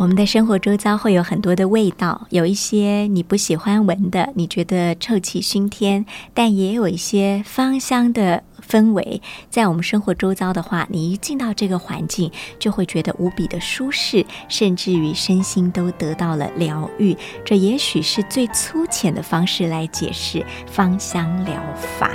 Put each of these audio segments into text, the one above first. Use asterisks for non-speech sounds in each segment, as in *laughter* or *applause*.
我们的生活周遭会有很多的味道，有一些你不喜欢闻的，你觉得臭气熏天；但也有一些芳香的氛围，在我们生活周遭的话，你一进到这个环境，就会觉得无比的舒适，甚至于身心都得到了疗愈。这也许是最粗浅的方式来解释芳香疗法。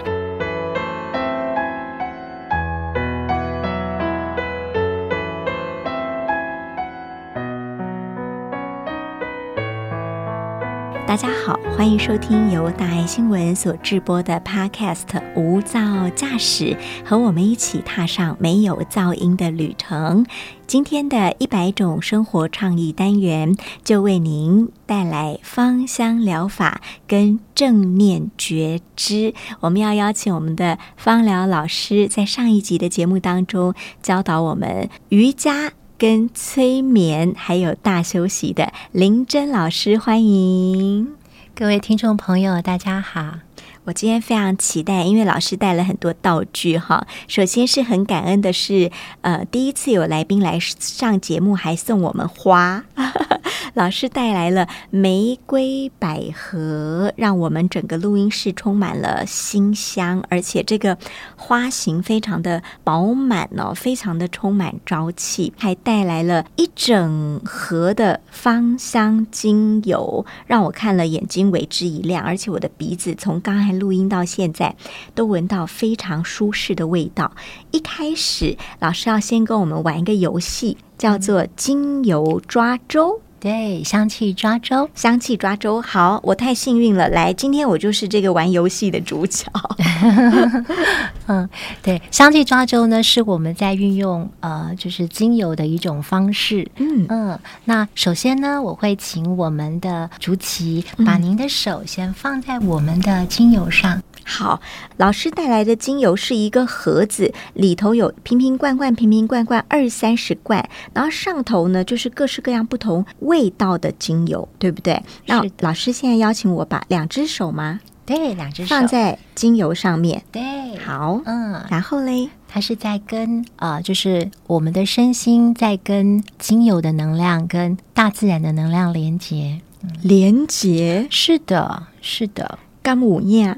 大家好，欢迎收听由大爱新闻所制播的 Podcast《无噪驾驶》，和我们一起踏上没有噪音的旅程。今天的一百种生活倡议单元，就为您带来芳香疗法跟正念觉知。我们要邀请我们的芳疗老师，在上一集的节目当中教导我们瑜伽。跟催眠还有大休息的林真老师，欢迎各位听众朋友，大家好。我今天非常期待，因为老师带了很多道具哈。首先是很感恩的是，呃，第一次有来宾来上节目，还送我们花。*laughs* 老师带来了玫瑰百合，让我们整个录音室充满了馨香，而且这个花型非常的饱满哦，非常的充满朝气，还带来了一整盒的芳香精油，让我看了眼睛为之一亮，而且我的鼻子从刚才录音到现在都闻到非常舒适的味道。一开始，老师要先跟我们玩一个游戏，叫做精油抓周。对，香气抓周，香气抓周，好，我太幸运了。来，今天我就是这个玩游戏的主角。*laughs* 嗯，对，香气抓周呢，是我们在运用呃，就是精油的一种方式。嗯嗯，那首先呢，我会请我们的竹琪把您的手先放在我们的精油上。好，老师带来的精油是一个盒子，里头有瓶瓶罐罐、瓶瓶罐罐二三十罐，然后上头呢就是各式各样不同味道的精油，对不对？那老师现在邀请我把两只手吗？对，两只手。放在精油上面。对，好，嗯，然后嘞，它是在跟呃，就是我们的身心在跟精油的能量跟大自然的能量连接，连接，是的，是的，干母念。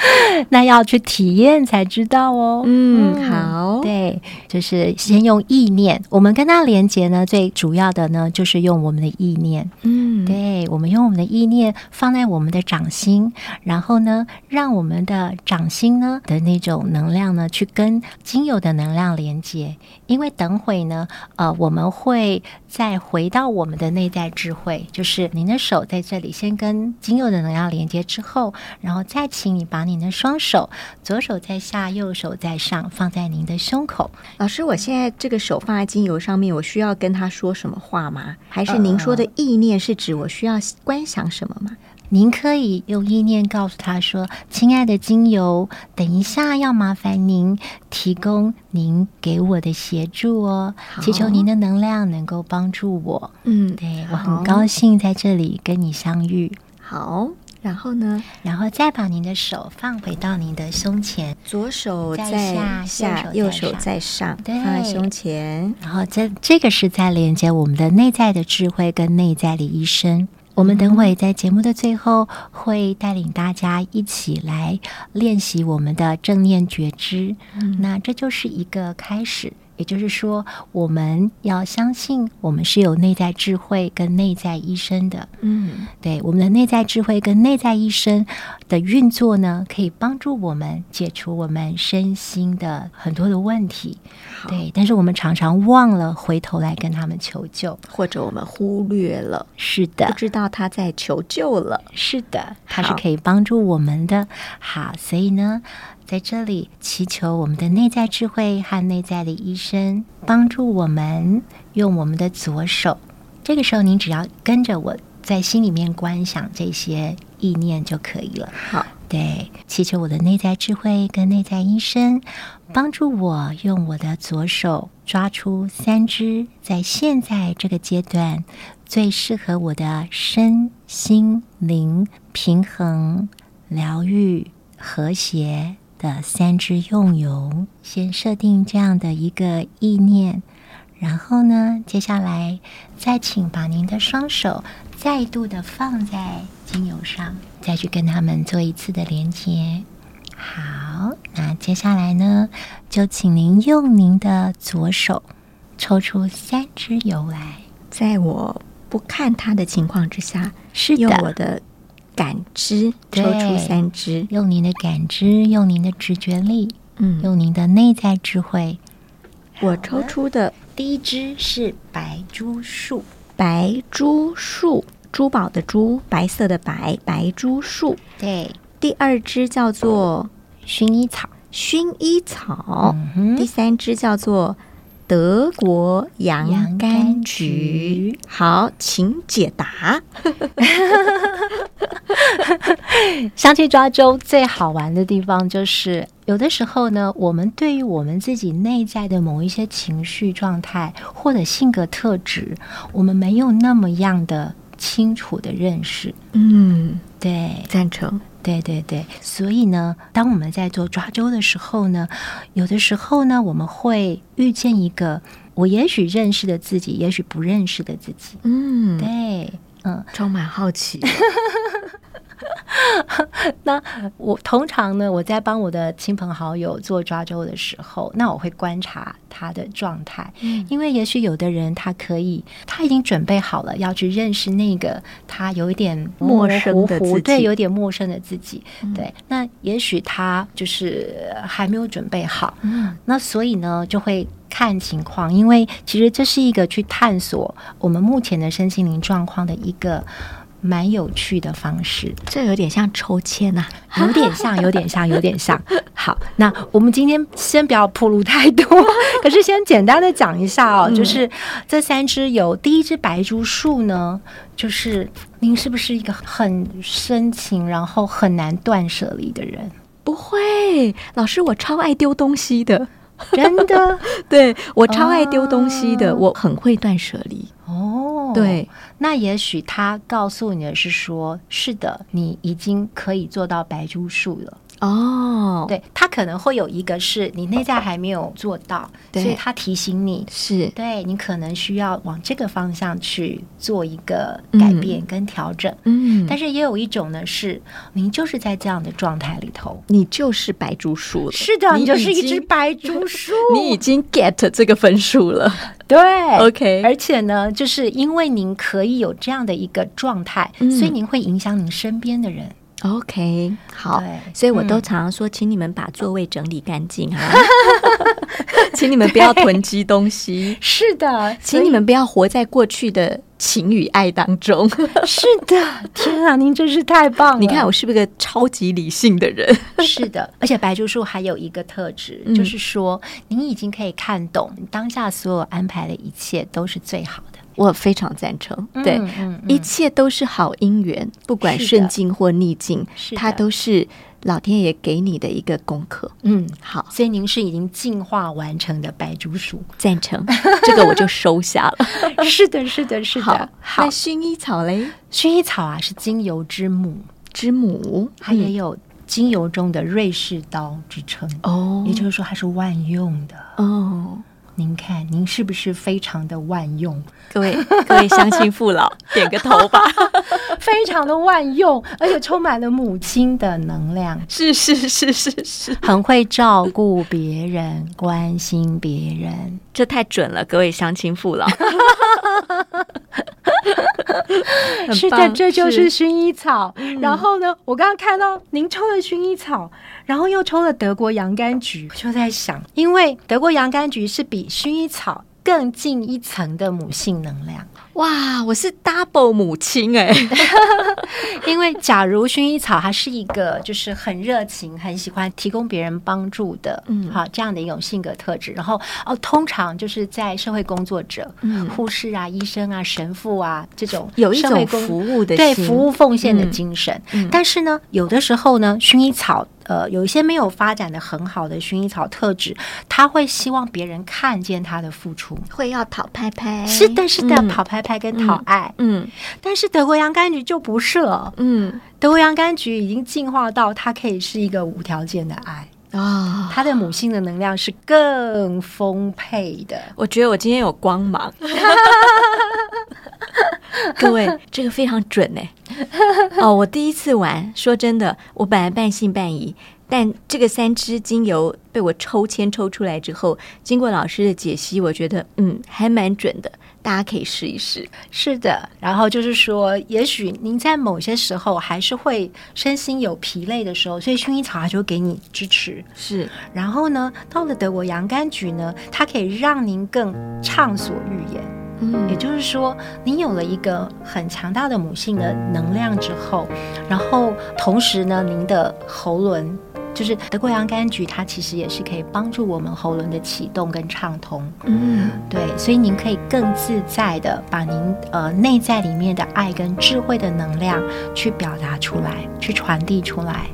*laughs* 那要去体验才知道哦。嗯，好，对，就是先用意念，我们跟它连接呢，最主要的呢，就是用我们的意念。嗯，对，我们用我们的意念放在我们的掌心，然后呢，让我们的掌心呢的那种能量呢，去跟精油的能量连接。因为等会呢，呃，我们会再回到我们的内在智慧，就是您的手在这里先跟精油的能量连接之后，然后再请你把你的双手，左手在下，右手在上，放在您的胸口。老师，我现在这个手放在精油上面，我需要跟他说什么话吗？还是您说的意念是指我需要观想什么吗？您可以用意念告诉他说：“亲爱的精油，等一下要麻烦您提供您给我的协助哦，祈求您的能量能够帮助我。”嗯，对我很高兴在这里跟你相遇。好，然后呢？然后再把您的手放回到您的胸前，左手在下，右手在上，放在胸前。然后这这个是在连接我们的内在的智慧跟内在的医生。我们等会在节目的最后会带领大家一起来练习我们的正念觉知，那这就是一个开始。也就是说，我们要相信我们是有内在智慧跟内在医生的。嗯，对，我们的内在智慧跟内在医生的运作呢，可以帮助我们解除我们身心的很多的问题。对，但是我们常常忘了回头来跟他们求救，或者我们忽略了。是的，不知道他在求救了。是的，他是可以帮助我们的。好，所以呢。在这里祈求我们的内在智慧和内在的医生帮助我们用我们的左手。这个时候，您只要跟着我在心里面观想这些意念就可以了。好，对，祈求我的内在智慧跟内在医生，帮助我用我的左手抓出三只在现在这个阶段最适合我的身心灵平衡、疗愈、和谐的三支用油。先设定这样的一个意念，然后呢，接下来再请把您的双手再度的放在精油上。再去跟他们做一次的连接。好，那接下来呢，就请您用您的左手抽出三支油来，在我不看它的情况之下，是用我的感知抽出三支，用您的感知，用您的直觉力，嗯，用您的内在智慧。我抽出的第一支是白珠树，白珠树。珠宝的珠，白色的白，白珠树。对，第二支叫做薰衣草，薰衣草。第三支叫做德国洋甘菊。好，请解答。*laughs* 香气抓周最好玩的地方就是，有的时候呢，我们对于我们自己内在的某一些情绪状态或者性格特质，我们没有那么样的。清楚的认识，嗯，对，赞成，对对对。所以呢，当我们在做抓周的时候呢，有的时候呢，我们会遇见一个我也许认识的自己，也许不认识的自己。嗯，对，嗯，充满好奇。*laughs* *laughs* 那我通常呢，我在帮我的亲朋好友做抓周的时候，那我会观察他的状态，因为也许有的人他可以，他已经准备好了要去认识那个他有一点陌生的自己，对，有点陌生的自己，对。那也许他就是还没有准备好，嗯，那所以呢，就会看情况，因为其实这是一个去探索我们目前的身心灵状况的一个。蛮有趣的方式，这有点像抽签呐，有点像，有点像，有点像。*laughs* 好，那我们今天先不要铺路太多，可是先简单的讲一下哦，就是这三只有，第一支白珠树呢，就是您是不是一个很深情，然后很难断舍离的人？不会，老师，我超爱丢东西的，*laughs* 真的，对我超爱丢东西的，我很会断舍离。哦，对，那也许他告诉你的是说，是的，你已经可以做到白珠树了。哦，对他可能会有一个是你内在还没有做到，所以他提醒你是对你可能需要往这个方向去做一个改变跟调整。嗯，但是也有一种呢，是您就是在这样的状态里头，你就是白竹树了。是的，你就是一只白竹树，*laughs* 你已经 get 这个分数了。对，OK，而且呢，就是因为您可以有这样的一个状态，所以您会影响您身边的人。OK，好，所以我都常常说，请你们把座位整理干净啊，*laughs* 请你们不要囤积东西。*laughs* 是的，请你们不要活在过去的情与爱当中。*laughs* 是的，天啊，您真是太棒了！你看我是不是个超级理性的人？是的，而且白竹树还有一个特质，就是说，您已经可以看懂当下所有安排的一切都是最好的。我非常赞成，对，一切都是好姻缘，不管顺境或逆境，它都是老天爷给你的一个功课。嗯，好，所以您是已经进化完成的白竹鼠，赞成，*laughs* 这个我就收下了。*laughs* 是的，是的，是的。好，那薰衣草嘞？薰衣草啊，是精油之母，之母，它也有精油中的瑞士刀之称。哦，也就是说它是万用的。哦。您看，您是不是非常的万用？*laughs* 各位各位乡亲父老，*laughs* 点个头吧！*laughs* 非常的万用，而且充满了母亲的能量。是是是是是，很会照顾别人，关心别人，这太准了！各位乡亲父老，*laughs* 是的，这就是薰衣草。然后呢，我刚刚看到您抽了薰衣草。然后又抽了德国洋甘菊，就在想，因为德国洋甘菊是比薰衣草更进一层的母性能量。哇，我是 double 母亲哎、*laughs* 因为假如薰衣草它是一个就是很热情、很喜欢提供别人帮助的，嗯好这样的一种性格特质。然后哦，通常就是在社会工作者、嗯护士啊、医生啊、神父啊这种有一种服务的心对服务奉献的嗯精神。嗯但是呢，有的时候呢，薰衣草。呃，有一些没有发展的很好的薰衣草特质，他会希望别人看见他的付出。会要讨拍拍，是的，是的，嗯讨拍拍跟讨爱。嗯但是德国洋甘菊就不是了。嗯德国洋甘菊已经进化到它可以是一个无条件的爱，啊、他的母性的能量是更丰沛的。我觉得我今天有光芒。*laughs* 各位，这个非常准哎！哦，我第一次玩，说真的，我本来半信半疑，但这个三支精油被我抽签抽出来之后，经过老师的解析，我觉得嗯还蛮准的，大家可以试一试。是的，然后就是说，也许您在某些时候还是会身心有疲累的时候，所以薰衣草它就会给你支持。是，然后呢，到了德国洋甘菊呢，它可以让您更畅所欲言。嗯也就是说，你有了一个很强大的母性的能量之后，然后同时呢，您的喉轮。就是德国洋甘菊，它其实也是可以帮助我们喉轮的启动跟畅通，嗯对，所以您可以更自在的把您呃内在里面的爱跟智慧的能量去表达出来，去传递出来。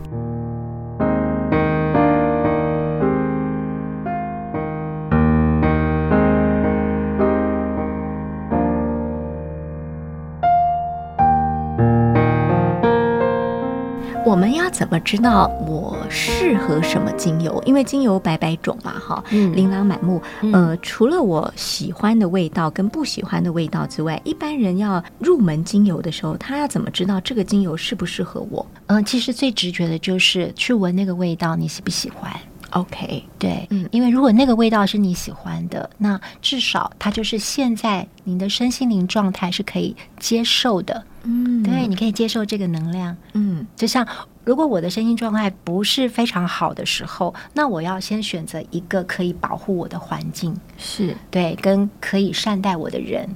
我们要怎么知道我适合什么精油？因为精油百百种嘛，哈，嗯琳琅满目。嗯呃，除了我喜欢的味道跟不喜欢的味道之外，一般人要入门精油的时候，他要怎么知道这个精油适不适合我嗯、其实最直觉的就是去闻那个味道，你喜不喜欢？？OK，对，嗯因为如果那个味道是你喜欢的，那至少它就是现在您的身心灵状态是可以接受的。嗯对，你可以接受这个能量。嗯就像如果我的身心状态不是非常好的时候，那我要先选择一个可以保护我的环境，是，对，跟可以善待我的人。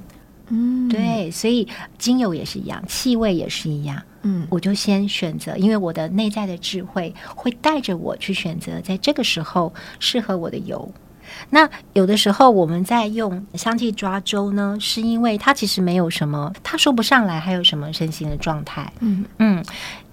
嗯，对，所以精油也是一样，气味也是一样。嗯我就先选择，因为我的内在的智慧会带着我去选择，在这个时候适合我的油。那有的时候我们在用香气抓周呢，是因为它其实没有什么，他说不上来还有什么身心的状态，嗯嗯，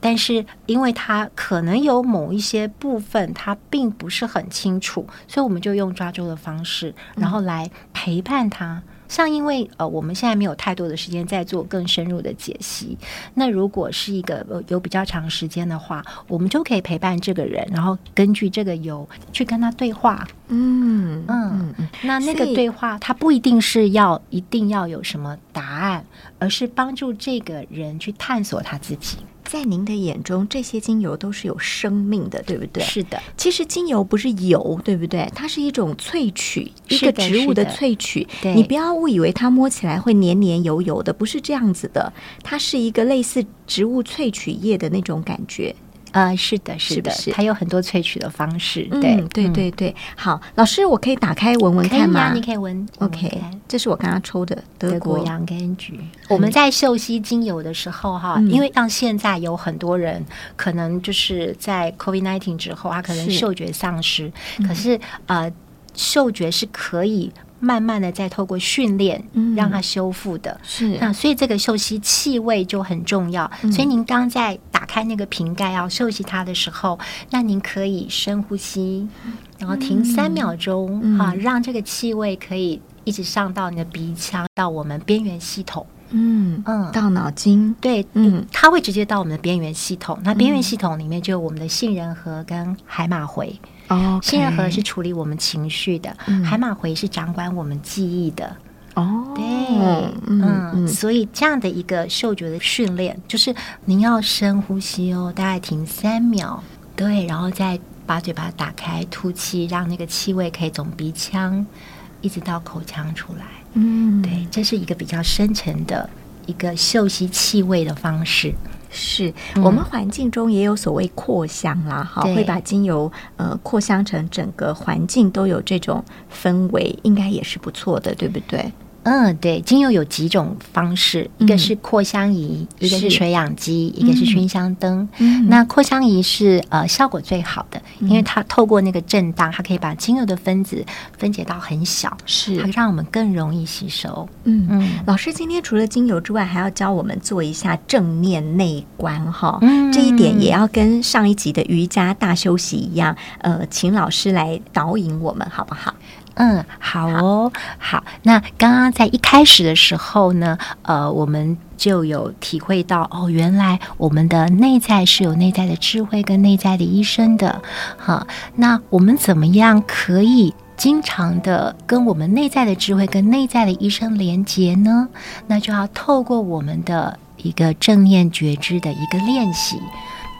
但是因为它可能有某一些部分它并不是很清楚，所以我们就用抓周的方式，然后来陪伴他。像因为呃，我们现在没有太多的时间在做更深入的解析。那如果是一个呃有比较长时间的话，我们就可以陪伴这个人，然后根据这个油去跟他对话。嗯嗯嗯嗯，那那个对话，它不一定是要一定要有什么答案，而是帮助这个人去探索他自己。在您的眼中，这些精油都是有生命的，对不对？是的，其实精油不是油，对不对？它是一种萃取，一个植物的萃取。你不要误以为它摸起来会黏黏油油的，不是这样子的。它是一个类似植物萃取液的那种感觉。呃，是的，是的，是它有很多萃取的方式。嗯对，对嗯，对对。好，老师，我可以打开闻闻看吗可以看吗？你可以闻。OK，看这是我刚刚抽的德国洋甘菊。我们在嗅吸精油的时候，哈，嗯因为像现在有很多人可能就是在 COVID nineteen 之后，他可能嗅觉丧失，可是呃，嗅觉是可以慢慢的再透过训练嗯让它修复的。是那所以这个嗅吸气味就很重要。嗯所以您刚在打开那个瓶盖要嗅吸它的时候，那您可以深呼吸，然后停三秒钟，嗯哈、让这个气味可以一直上到你的鼻腔，到我们边缘系统。嗯嗯到脑筋。对，嗯嗯，它会直接到我们的边缘系统。那边缘系统里面就有我们的杏仁核跟海马回。哦，杏仁核是处理我们情绪的，嗯海马回是掌管我们记忆的。哦，对，嗯嗯嗯所以这样的一个嗅觉的训练，就是您要深呼吸哦，大概停三秒，对，然后再把嘴巴打开，吐气，让那个气味可以从鼻腔一直到口腔出来。嗯，对，这是一个比较深层的一个嗅吸气味的方式。是、嗯我们环境中也有所谓扩香啦，哈，对会把精油呃扩香成整个环境都有这种氛围，应该也是不错的，对不对？嗯，对，精油有几种方式，一个是扩香仪，一个是水氧机，一个是熏香灯。那扩香仪是呃效果最好的，因为它透过那个震荡，它可以把精油的分子分解到很小，是它让我们更容易吸收。嗯嗯，老师今天除了精油之外，还要教我们做一下正面内观哈。嗯，这一点也要跟上一集的瑜伽大休息一样，呃，请老师来导引我们好不好？嗯，好哦，好。那刚刚在一开始的时候呢，呃，我们就有体会到，哦，原来我们的内在是有内在的智慧跟内在的医生的。哈，那我们怎么样可以经常的跟我们内在的智慧跟内在的医生连接呢？那就要透过我们的一个正念觉知的一个练习。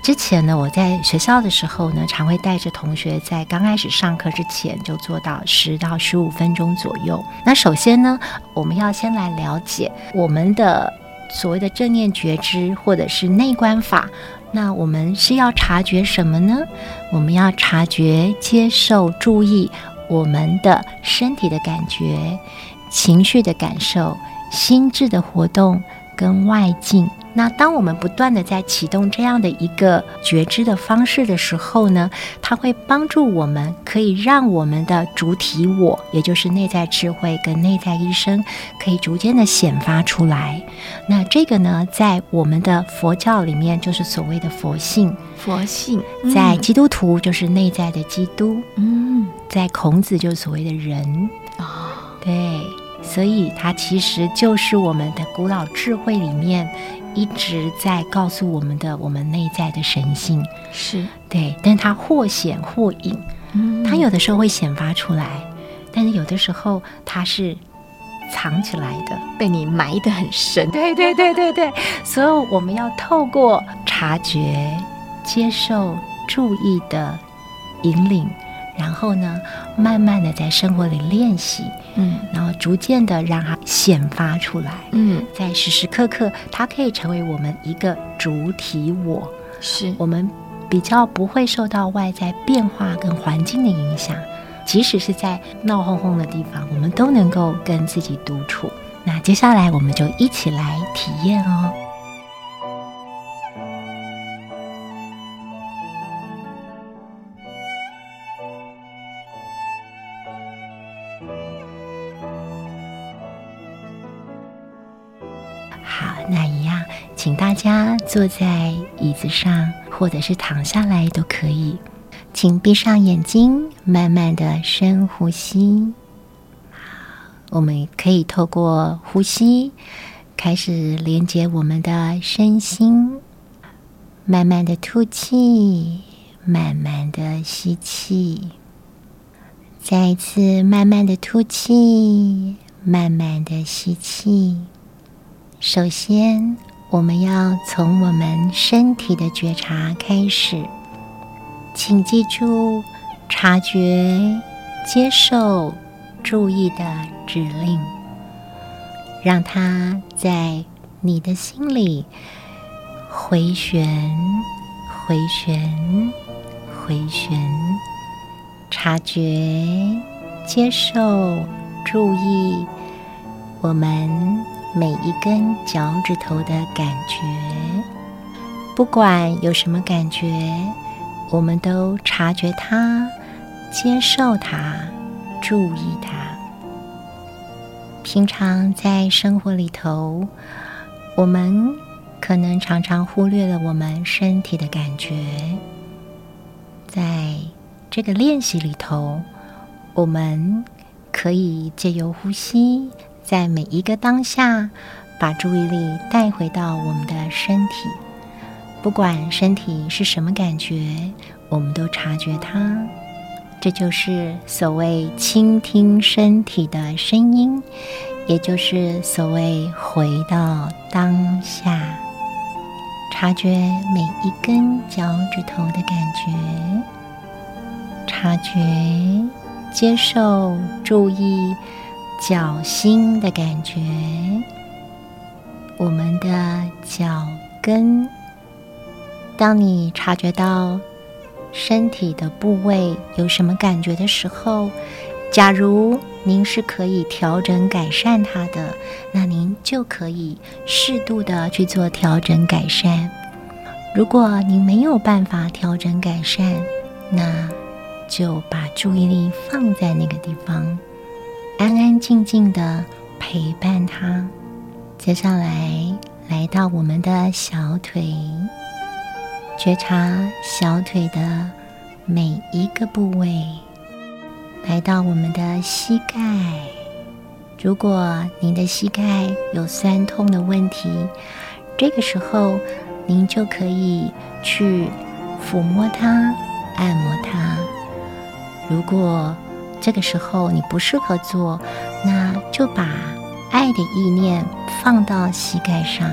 之前呢，我在学校的时候呢，常会带着同学在刚开始上课之前就做到十到十五分钟左右。那首先呢，我们要先来了解我们的所谓的正念觉知或者是内观法。那我们是要察觉什么呢？我们要察觉、接受、注意我们的身体的感觉、情绪的感受、心智的活动跟外境。那当我们不断的在启动这样的一个觉知的方式的时候呢，它会帮助我们，可以让我们的主体我，也就是内在智慧跟内在医生，可以逐渐的显发出来。那这个呢，在我们的佛教里面就是所谓的佛性，佛性在基督徒就是内在的基督，嗯，在孔子就是所谓的人。啊，对，所以它其实就是我们的古老智慧里面。一直在告诉我们的，我们内在的神性是对，但它或显或隐，嗯，它有的时候会显发出来，但是有的时候它是藏起来的，被你埋得很深。对对对对对，所以我们要透过察觉、接受、注意的引领。然后呢，慢慢的在生活里练习，嗯，然后逐渐的让它显发出来，嗯，在时时刻刻，它可以成为我们一个主体我，是我们比较不会受到外在变化跟环境的影响，即使是在闹哄哄的地方，我们都能够跟自己独处。那接下来我们就一起来体验哦。请大家坐在椅子上，或者是躺下来都可以。请闭上眼睛，慢慢的深呼吸。我们可以透过呼吸开始连接我们的身心。慢慢的吐气，慢慢的吸气，再一次慢慢的吐气，慢慢的吸气。首先。我们要从我们身体的觉察开始，请记住察觉、接受、注意的指令，让它在你的心里回旋、回旋、回旋。察觉、接受、注意我们。每一根脚趾头的感觉，不管有什么感觉，我们都察觉它，接受它，注意它。平常在生活里头，我们可能常常忽略了我们身体的感觉。在这个练习里头，我们可以借由呼吸。在每一个当下，把注意力带回到我们的身体，不管身体是什么感觉，我们都察觉它。这就是所谓倾听身体的声音，也就是所谓回到当下，察觉每一根脚趾头的感觉，察觉、接受、注意。脚心的感觉，我们的脚跟。当你察觉到身体的部位有什么感觉的时候，假如您是可以调整改善它的，那您就可以适度的去做调整改善。如果您没有办法调整改善，那就把注意力放在那个地方，安安静静的陪伴他。接下来来到我们的小腿，觉察小腿的每一个部位。来到我们的膝盖，如果您的膝盖有酸痛的问题，这个时候。您就可以去抚摸它、按摩它。如果这个时候你不适合做，那就把爱的意念放到膝盖上，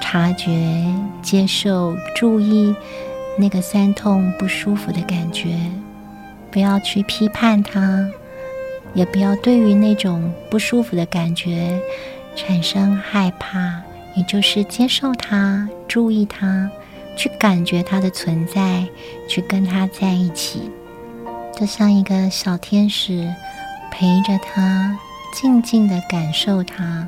察觉、接受、注意那个酸痛不舒服的感觉，不要去批判它，也不要对于那种不舒服的感觉产生害怕。也就是接受它，注意它，去感觉它的存在，去跟它在一起，就像一个小天使陪着它，静静的感受它，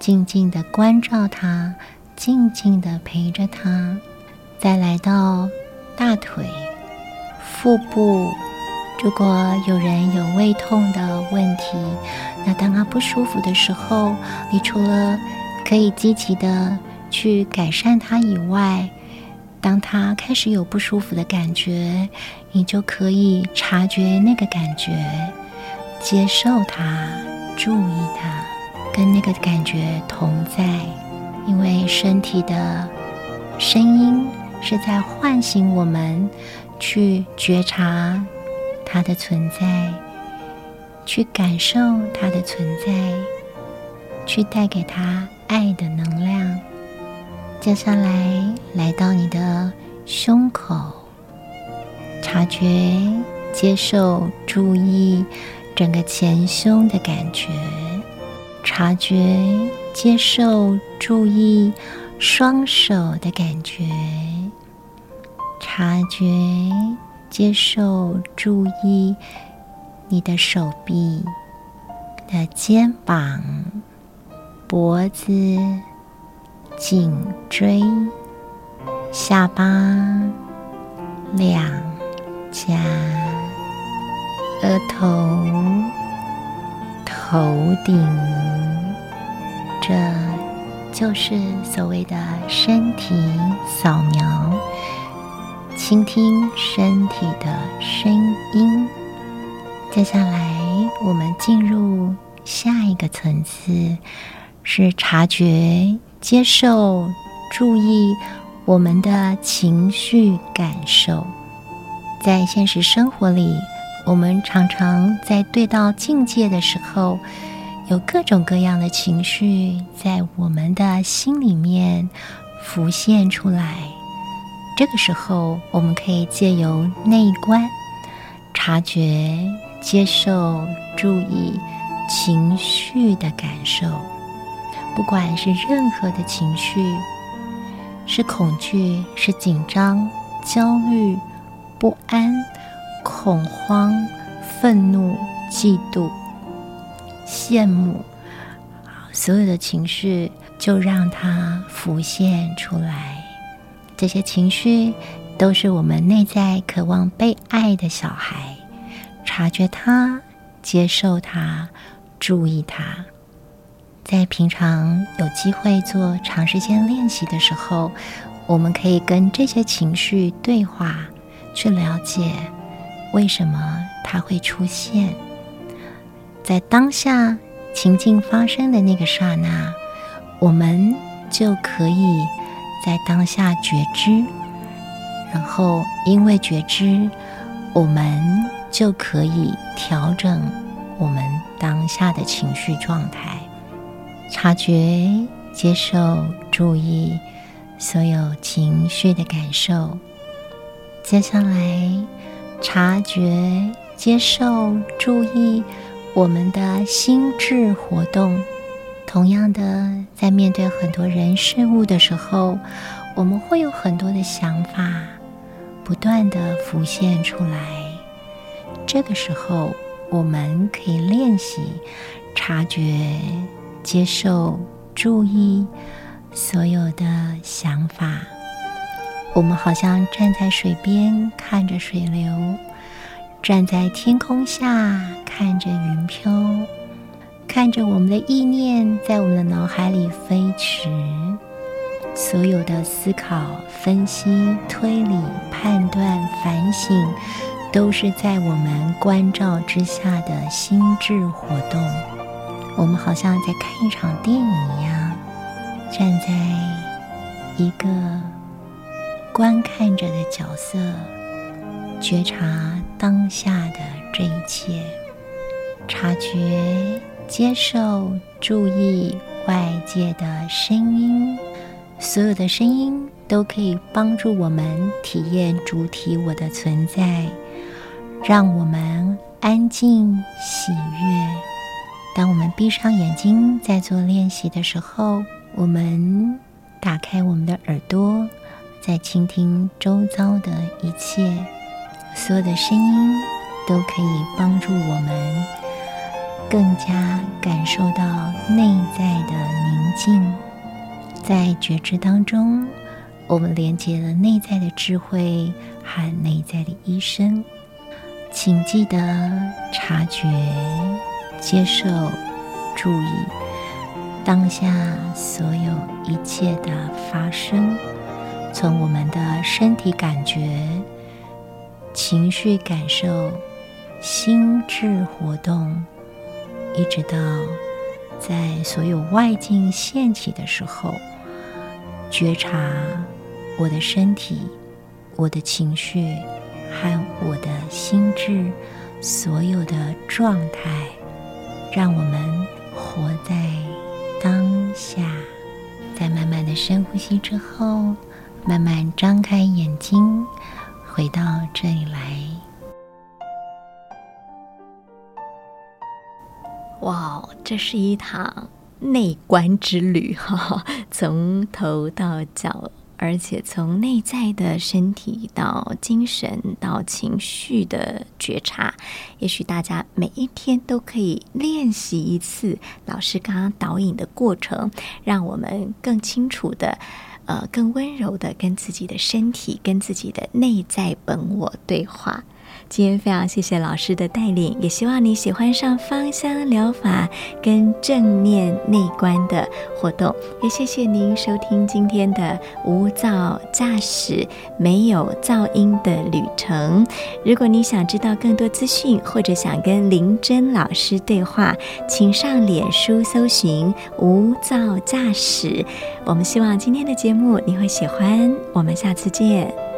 静静的关照它，静静的陪着它。再来到大腿、腹部，如果有人有胃痛的问题，那当他不舒服的时候，你除了可以积极的去改善它以外，当它开始有不舒服的感觉，你就可以察觉那个感觉，接受它，注意它，跟那个感觉同在。因为身体的声音是在唤醒我们去觉察它的存在，去感受它的存在，去带给它。爱的能量，接下来来到你的胸口，察觉、接受、注意整个前胸的感觉，察觉、接受、注意双手的感觉，察觉、接受、注意你的手臂的肩膀。脖子、颈椎、下巴、两颊、额头、头顶，这就是所谓的身体扫描，倾听身体的声音。接下来，我们进入下一个层次。是察觉、接受、注意我们的情绪感受。在现实生活里，我们常常在对到境界的时候，有各种各样的情绪在我们的心里面浮现出来。这个时候，我们可以借由内观，察觉、接受、注意情绪的感受。不管是任何的情绪，是恐惧、是紧张、焦虑、不安、恐慌、愤怒、嫉妒、羡慕，所有的情绪就让它浮现出来。这些情绪都是我们内在渴望被爱的小孩，察觉它，接受它，注意它。在平常有机会做长时间练习的时候，我们可以跟这些情绪对话，去了解为什么它会出现。在当下情境发生的那个刹那，我们就可以在当下觉知，然后因为觉知，我们就可以调整我们当下的情绪状态。察觉、接受、注意所有情绪的感受。接下来，察觉、接受、注意我们的心智活动。同样的，在面对很多人事物的时候，我们会有很多的想法不断的浮现出来。这个时候，我们可以练习察觉、接受、注意所有的想法。我们好像站在水边看着水流，站在天空下看着云飘，看着我们的意念在我们的脑海里飞驰。所有的思考、分析、推理、判断、反省，都是在我们关照之下的心智活动。我们好像在看一场电影一样，站在一个观看者的角色，觉察当下的这一切，察觉、接受、注意外界的声音。所有的声音都可以帮助我们体验主体我的存在，让我们安静喜悦。当我们闭上眼睛在做练习的时候，我们打开我们的耳朵，在倾听周遭的一切。所有的声音都可以帮助我们更加感受到内在的宁静。在觉知当中，我们连接了内在的智慧和内在的医生。请记得察觉、接受、注意当下所有一切的发生，从我们的身体感觉、情绪感受、心智活动，一直到在所有外境现起的时候。觉察我的身体、我的情绪和我的心智所有的状态，让我们活在当下。在慢慢的深呼吸之后，慢慢张开眼睛，回到这里来。哇，这是一趟。内观之旅，哈哈，从头到脚，而且从内在的身体到精神到情绪的觉察，也许大家每一天都可以练习一次老师刚刚导引的过程，让我们更清楚的，呃，更温柔的跟自己的身体、跟自己的内在本我对话。今天非常谢谢老师的带领，也希望你喜欢上芳香疗法跟正念内观的活动。也谢谢您收听今天的无噪驾驶没有噪音的旅程。如果你想知道更多资讯，或者想跟林真老师对话，请上脸书搜寻无噪驾驶。我们希望今天的节目你会喜欢，我们下次见。